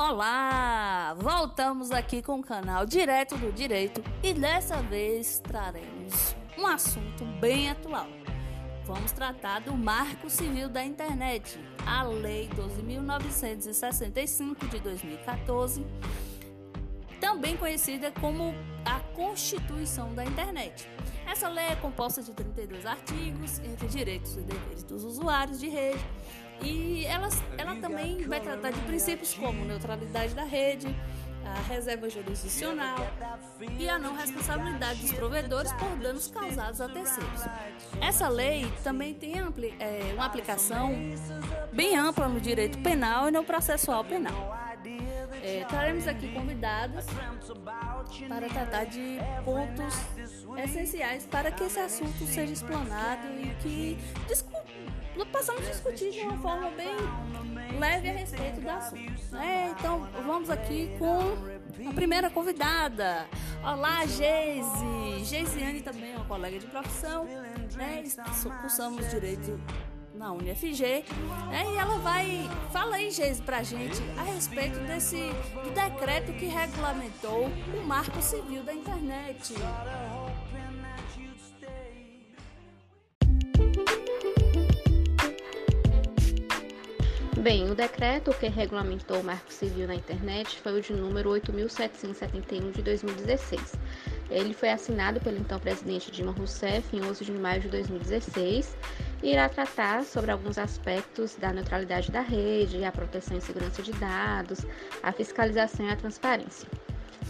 Olá! Voltamos aqui com o canal Direto do Direito e dessa vez traremos um assunto bem atual. Vamos tratar do Marco Civil da Internet, a Lei 12.965 de 2014, também conhecida como a Constituição da Internet. Essa lei é composta de 32 artigos entre direitos e deveres dos usuários de rede e ela, ela também vai tratar de princípios como neutralidade da rede, a reserva jurisdicional e a não responsabilidade dos provedores por danos causados a terceiros. Essa lei também tem ampli, é, uma aplicação bem ampla no direito penal e no processual penal. É, traremos aqui convidados para tratar de pontos essenciais para que esse assunto seja explanado e que possamos discutir de uma forma bem leve a respeito do assunto. Né? Então, vamos aqui com a primeira convidada. Olá, Geise. Geisiane também é uma colega de profissão. Né? Cursamos Direito na UniFG. Né? E ela vai... Fala aí, Geise, pra gente a respeito desse decreto que regulamentou o Marco Civil da Internet. Bem, o decreto que regulamentou o Marco Civil na internet foi o de número 8.771 de 2016. Ele foi assinado pelo então presidente Dilma Rousseff em 11 de maio de 2016 e irá tratar sobre alguns aspectos da neutralidade da rede, a proteção e segurança de dados, a fiscalização e a transparência.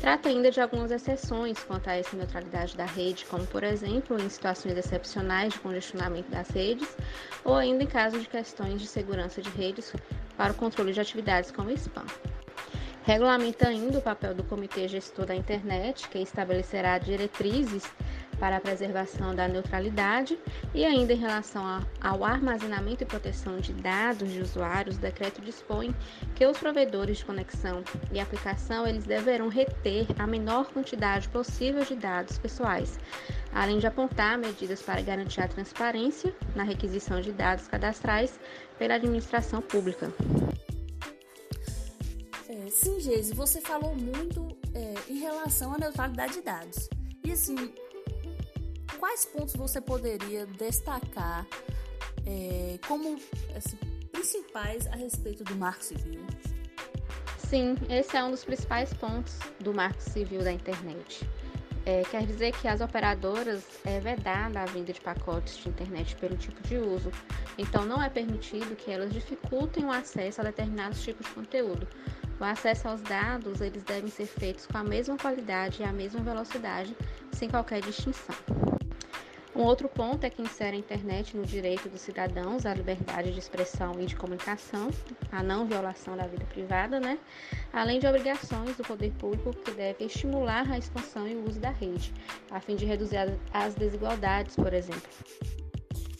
Trata ainda de algumas exceções quanto a essa neutralidade da rede, como por exemplo em situações excepcionais de congestionamento das redes ou ainda em caso de questões de segurança de redes para o controle de atividades como spam. Regulamenta ainda o papel do Comitê Gestor da Internet, que estabelecerá diretrizes para a preservação da neutralidade e ainda em relação ao armazenamento e proteção de dados de usuários, o decreto dispõe que os provedores de conexão e aplicação eles deverão reter a menor quantidade possível de dados pessoais, além de apontar medidas para garantir a transparência na requisição de dados cadastrais pela administração pública. É, sim, Geise, você falou muito é, em relação à neutralidade de dados. E assim, quais pontos você poderia destacar é, como assim, principais a respeito do Marco Civil? Sim, esse é um dos principais pontos do Marco Civil da internet. É, quer dizer que as operadoras é vedada a venda de pacotes de internet pelo tipo de uso, então não é permitido que elas dificultem o acesso a determinados tipos de conteúdo. O acesso aos dados eles devem ser feitos com a mesma qualidade e a mesma velocidade, sem qualquer distinção. Um outro ponto é que insere a internet no direito dos cidadãos à liberdade de expressão e de comunicação, a não violação da vida privada, né? Além de obrigações do poder público que deve estimular a expansão e o uso da rede, a fim de reduzir as desigualdades, por exemplo.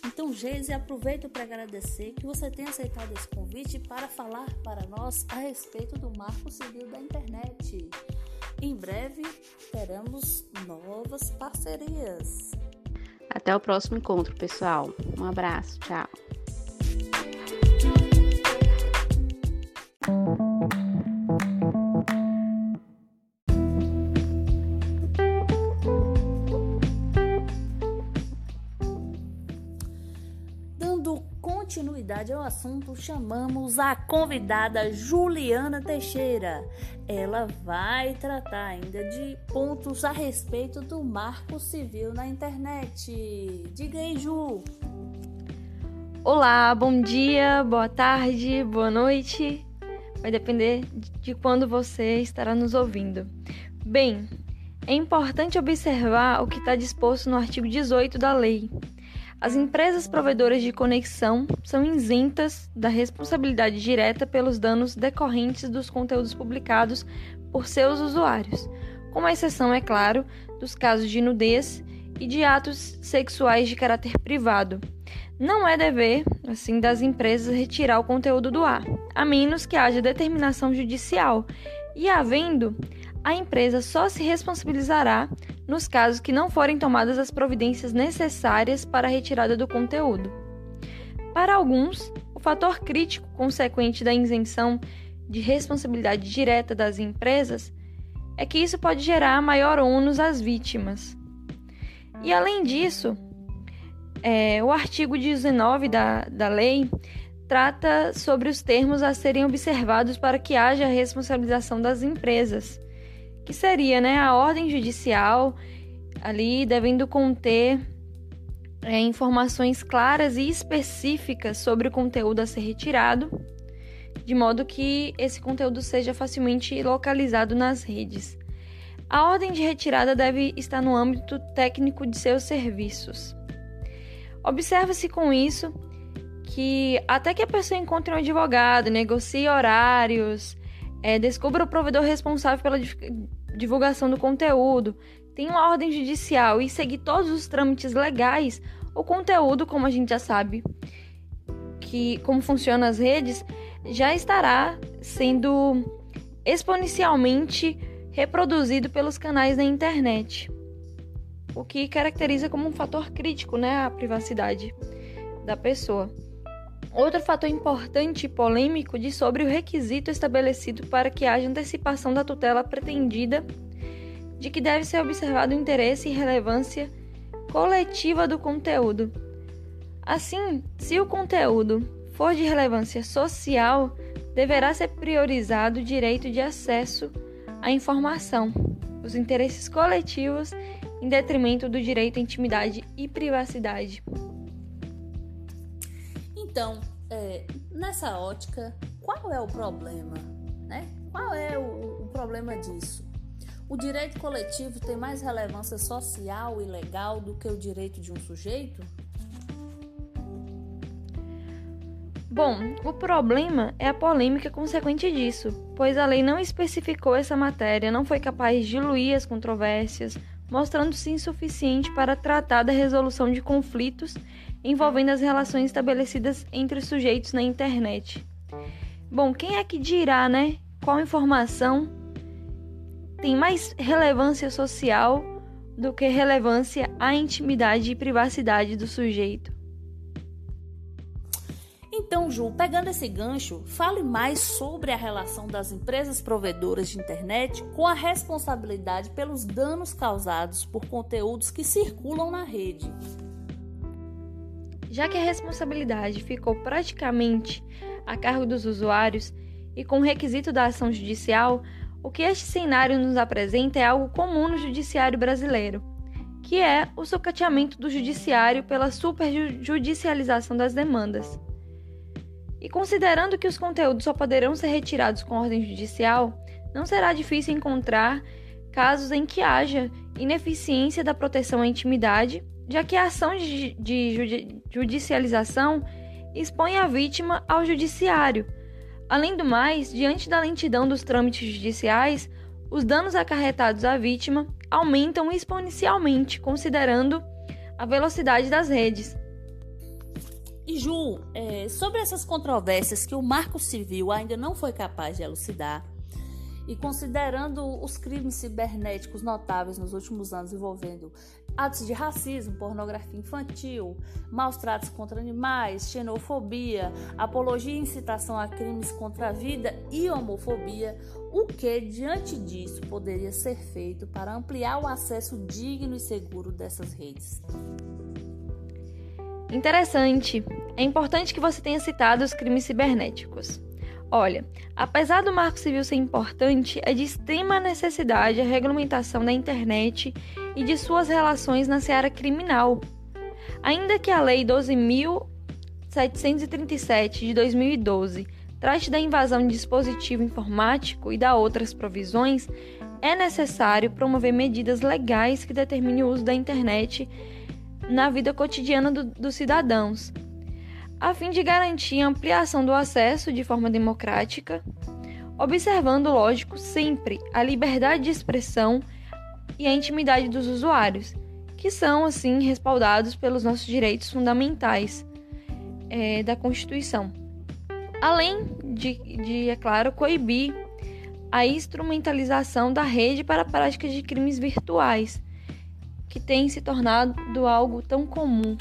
Então, Geise, aproveito para agradecer que você tenha aceitado esse convite para falar para nós a respeito do Marco Civil da Internet. Em breve teremos novas parcerias. Até o próximo encontro, pessoal. Um abraço, tchau. Continuidade ao assunto, chamamos a convidada Juliana Teixeira. Ela vai tratar ainda de pontos a respeito do marco civil na internet. Diga aí, Ju. Olá, bom dia, boa tarde, boa noite. Vai depender de quando você estará nos ouvindo. Bem, é importante observar o que está disposto no artigo 18 da lei as empresas provedoras de conexão são isentas da responsabilidade direta pelos danos decorrentes dos conteúdos publicados por seus usuários, com exceção, é claro, dos casos de nudez e de atos sexuais de caráter privado. Não é dever, assim, das empresas retirar o conteúdo do ar, a menos que haja determinação judicial. E havendo, a empresa só se responsabilizará nos casos que não forem tomadas as providências necessárias para a retirada do conteúdo. Para alguns, o fator crítico consequente da isenção de responsabilidade direta das empresas, é que isso pode gerar maior ônus às vítimas. E além disso, é, o artigo 19 da, da lei trata sobre os termos a serem observados para que haja responsabilização das empresas, que seria né, a ordem judicial ali devendo conter é, informações claras e específicas sobre o conteúdo a ser retirado, de modo que esse conteúdo seja facilmente localizado nas redes. A ordem de retirada deve estar no âmbito técnico de seus serviços. Observa-se com isso que até que a pessoa encontre um advogado, negocie horários, é, descubra o provedor responsável pela divulgação do conteúdo, tenha uma ordem judicial e seguir todos os trâmites legais, o conteúdo, como a gente já sabe, que como funcionam as redes, já estará sendo exponencialmente reproduzido pelos canais da internet, o que caracteriza como um fator crítico, né, a privacidade da pessoa. Outro fator importante e polêmico diz sobre o requisito estabelecido para que haja antecipação da tutela pretendida, de que deve ser observado o interesse e relevância coletiva do conteúdo. Assim, se o conteúdo for de relevância social, deverá ser priorizado o direito de acesso à informação, os interesses coletivos em detrimento do direito à intimidade e privacidade. Então, é, nessa ótica, qual é o problema? Né? Qual é o, o problema disso? O direito coletivo tem mais relevância social e legal do que o direito de um sujeito? Bom, o problema é a polêmica consequente disso, pois a lei não especificou essa matéria, não foi capaz de diluir as controvérsias, mostrando-se insuficiente para tratar da resolução de conflitos envolvendo as relações estabelecidas entre os sujeitos na internet. Bom, quem é que dirá, né? Qual informação tem mais relevância social do que relevância à intimidade e privacidade do sujeito? Então, Ju, pegando esse gancho, fale mais sobre a relação das empresas provedoras de internet com a responsabilidade pelos danos causados por conteúdos que circulam na rede. Já que a responsabilidade ficou praticamente a cargo dos usuários e com o requisito da ação judicial, o que este cenário nos apresenta é algo comum no judiciário brasileiro, que é o sucateamento do judiciário pela superjudicialização das demandas. E considerando que os conteúdos só poderão ser retirados com ordem judicial, não será difícil encontrar casos em que haja ineficiência da proteção à intimidade já que a ação de, de judicialização expõe a vítima ao judiciário. Além do mais, diante da lentidão dos trâmites judiciais, os danos acarretados à vítima aumentam exponencialmente, considerando a velocidade das redes. E Ju, é, sobre essas controvérsias que o Marco Civil ainda não foi capaz de elucidar, e considerando os crimes cibernéticos notáveis nos últimos anos envolvendo atos de racismo, pornografia infantil, maus tratos contra animais, xenofobia, apologia e incitação a crimes contra a vida e homofobia, o que diante disso poderia ser feito para ampliar o acesso digno e seguro dessas redes? Interessante. É importante que você tenha citado os crimes cibernéticos. Olha, apesar do Marco Civil ser importante, é de extrema necessidade a regulamentação da internet e de suas relações na seara criminal. Ainda que a Lei 12.737 de 2012 trate da invasão de dispositivo informático e da outras provisões, é necessário promover medidas legais que determinem o uso da internet na vida cotidiana do, dos cidadãos, a fim de garantir a ampliação do acesso de forma democrática, observando, lógico, sempre a liberdade de expressão e a intimidade dos usuários, que são, assim, respaldados pelos nossos direitos fundamentais é, da Constituição. Além de, de, é claro, coibir a instrumentalização da rede para a prática de crimes virtuais, que tem se tornado algo tão comum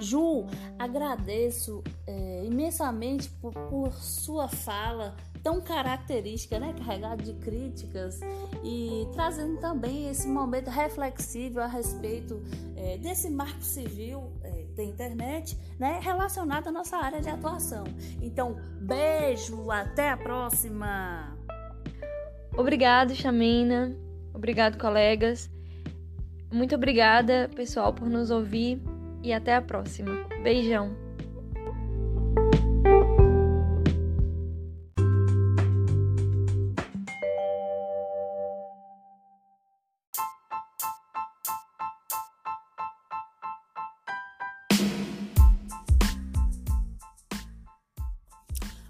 Ju, agradeço é, imensamente por, por sua fala tão característica, né, carregada de críticas e trazendo também esse momento reflexivo a respeito é, desse marco civil é, da internet, né, relacionado à nossa área de atuação. Então, beijo, até a próxima. Obrigado, Chamina. Obrigado, colegas. Muito obrigada, pessoal, por nos ouvir e até a próxima. Beijão.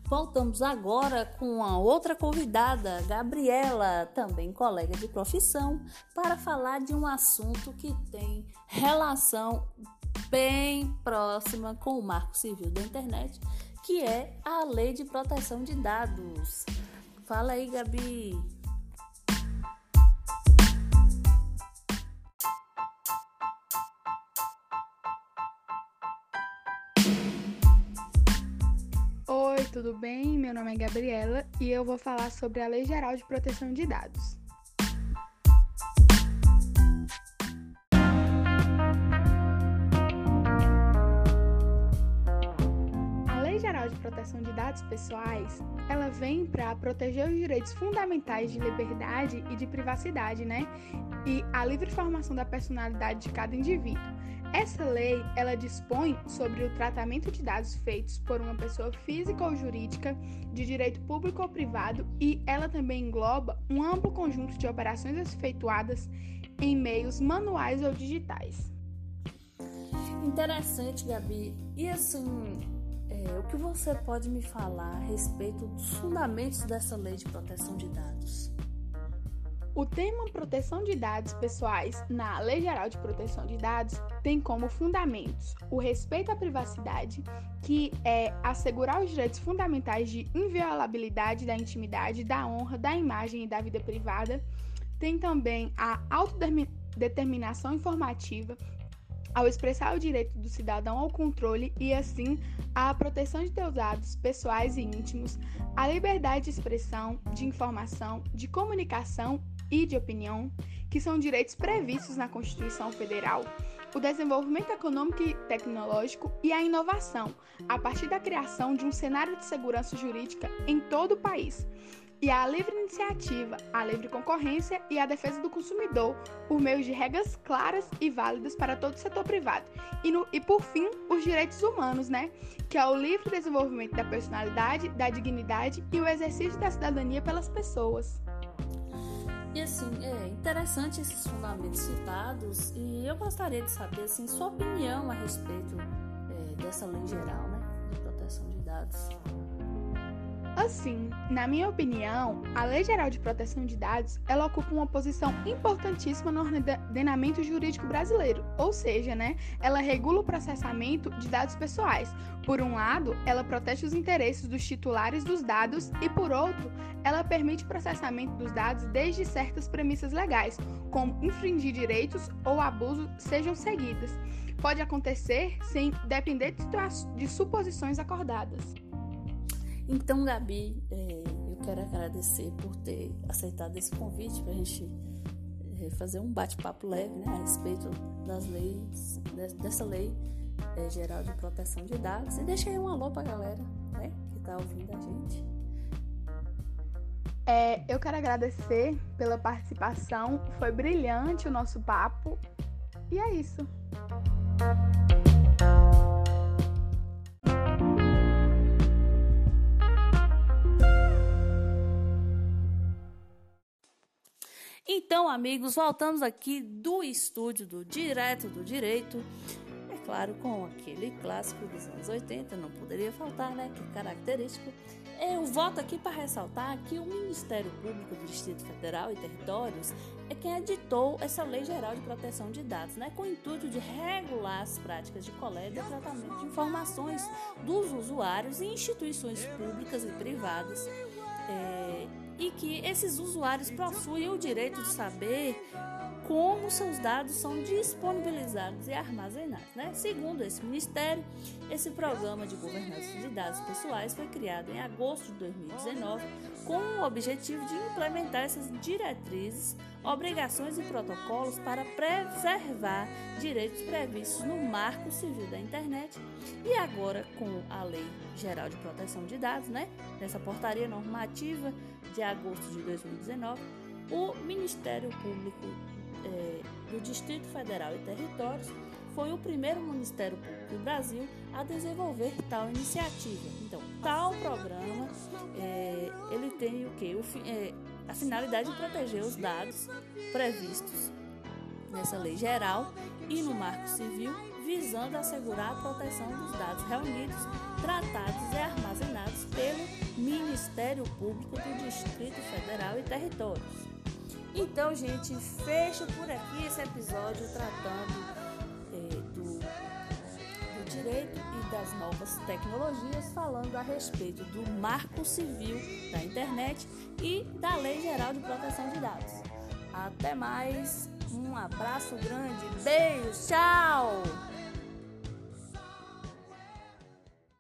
Voltamos agora com a outra convidada, Gabriela, também colega de profissão, para falar de um assunto que tem relação bem próxima com o Marco Civil da Internet, que é a Lei de Proteção de Dados. Fala aí, Gabi. Tudo bem? Meu nome é Gabriela e eu vou falar sobre a Lei Geral de Proteção de Dados. A Lei Geral de Proteção de Dados Pessoais, ela vem para proteger os direitos fundamentais de liberdade e de privacidade, né? E a livre formação da personalidade de cada indivíduo essa lei, ela dispõe sobre o tratamento de dados feitos por uma pessoa física ou jurídica de direito público ou privado e ela também engloba um amplo conjunto de operações efetuadas em meios manuais ou digitais. Interessante, Gabi. E assim, é, o que você pode me falar a respeito dos fundamentos dessa lei de proteção de dados? O tema proteção de dados pessoais na Lei Geral de Proteção de Dados tem como fundamentos o respeito à privacidade, que é assegurar os direitos fundamentais de inviolabilidade da intimidade, da honra, da imagem e da vida privada. Tem também a autodeterminação informativa, ao expressar o direito do cidadão ao controle e, assim, à proteção de seus dados pessoais e íntimos, a liberdade de expressão, de informação, de comunicação e de opinião, que são direitos previstos na Constituição Federal, o desenvolvimento econômico e tecnológico e a inovação, a partir da criação de um cenário de segurança jurídica em todo o país, e a livre iniciativa, a livre concorrência e a defesa do consumidor por meio de regras claras e válidas para todo o setor privado. E, no, e por fim, os direitos humanos, né? Que é o livre desenvolvimento da personalidade, da dignidade e o exercício da cidadania pelas pessoas. E assim, é interessante esses fundamentos citados e eu gostaria de saber assim, sua opinião a respeito é, dessa lei geral né, de proteção de dados. Assim, na minha opinião, a Lei Geral de Proteção de Dados, ela ocupa uma posição importantíssima no ordenamento jurídico brasileiro, ou seja, né, ela regula o processamento de dados pessoais. Por um lado, ela protege os interesses dos titulares dos dados e por outro, ela permite o processamento dos dados desde certas premissas legais, como infringir direitos ou abuso sejam seguidas. Pode acontecer sem depender de suposições acordadas. Então, Gabi, é, eu quero agradecer por ter aceitado esse convite para a gente é, fazer um bate-papo leve né, a respeito das leis, dessa lei é, geral de proteção de dados. E deixa aí um alô para a galera né, que está ouvindo a gente. É, eu quero agradecer pela participação, foi brilhante o nosso papo. E é isso. Então, amigos, voltamos aqui do estúdio do Direto do Direito. É claro, com aquele clássico dos anos 80, não poderia faltar, né? Que característico. Eu volto aqui para ressaltar que o Ministério Público do Distrito Federal e Territórios é quem editou essa Lei Geral de Proteção de Dados, né, com o intuito de regular as práticas de coleta e tratamento de informações dos usuários e instituições públicas e privadas. É, e que esses usuários possuem o direito de saber como seus dados são disponibilizados e armazenados. Né? Segundo esse ministério, esse programa de governança de dados pessoais foi criado em agosto de 2019 com o objetivo de implementar essas diretrizes, obrigações e protocolos para preservar direitos previstos no Marco Civil da Internet e agora com a Lei Geral de Proteção de Dados, né? Nessa portaria normativa de agosto de 2019, o Ministério Público é, do Distrito Federal e Territórios foi o primeiro Ministério Público do Brasil a desenvolver tal iniciativa. Então, tal programa, é, ele tem o que? É, a finalidade de proteger os dados previstos nessa lei geral e no Marco Civil, visando assegurar a proteção dos dados reunidos, tratados e armazenados pelo Ministério Público do Distrito Federal e Territórios. Então, gente, fecho por aqui esse episódio tratando é, do, do direito e das novas tecnologias, falando a respeito do Marco Civil da Internet e da Lei Geral de Proteção de Dados. Até mais, um abraço grande, beijo, tchau!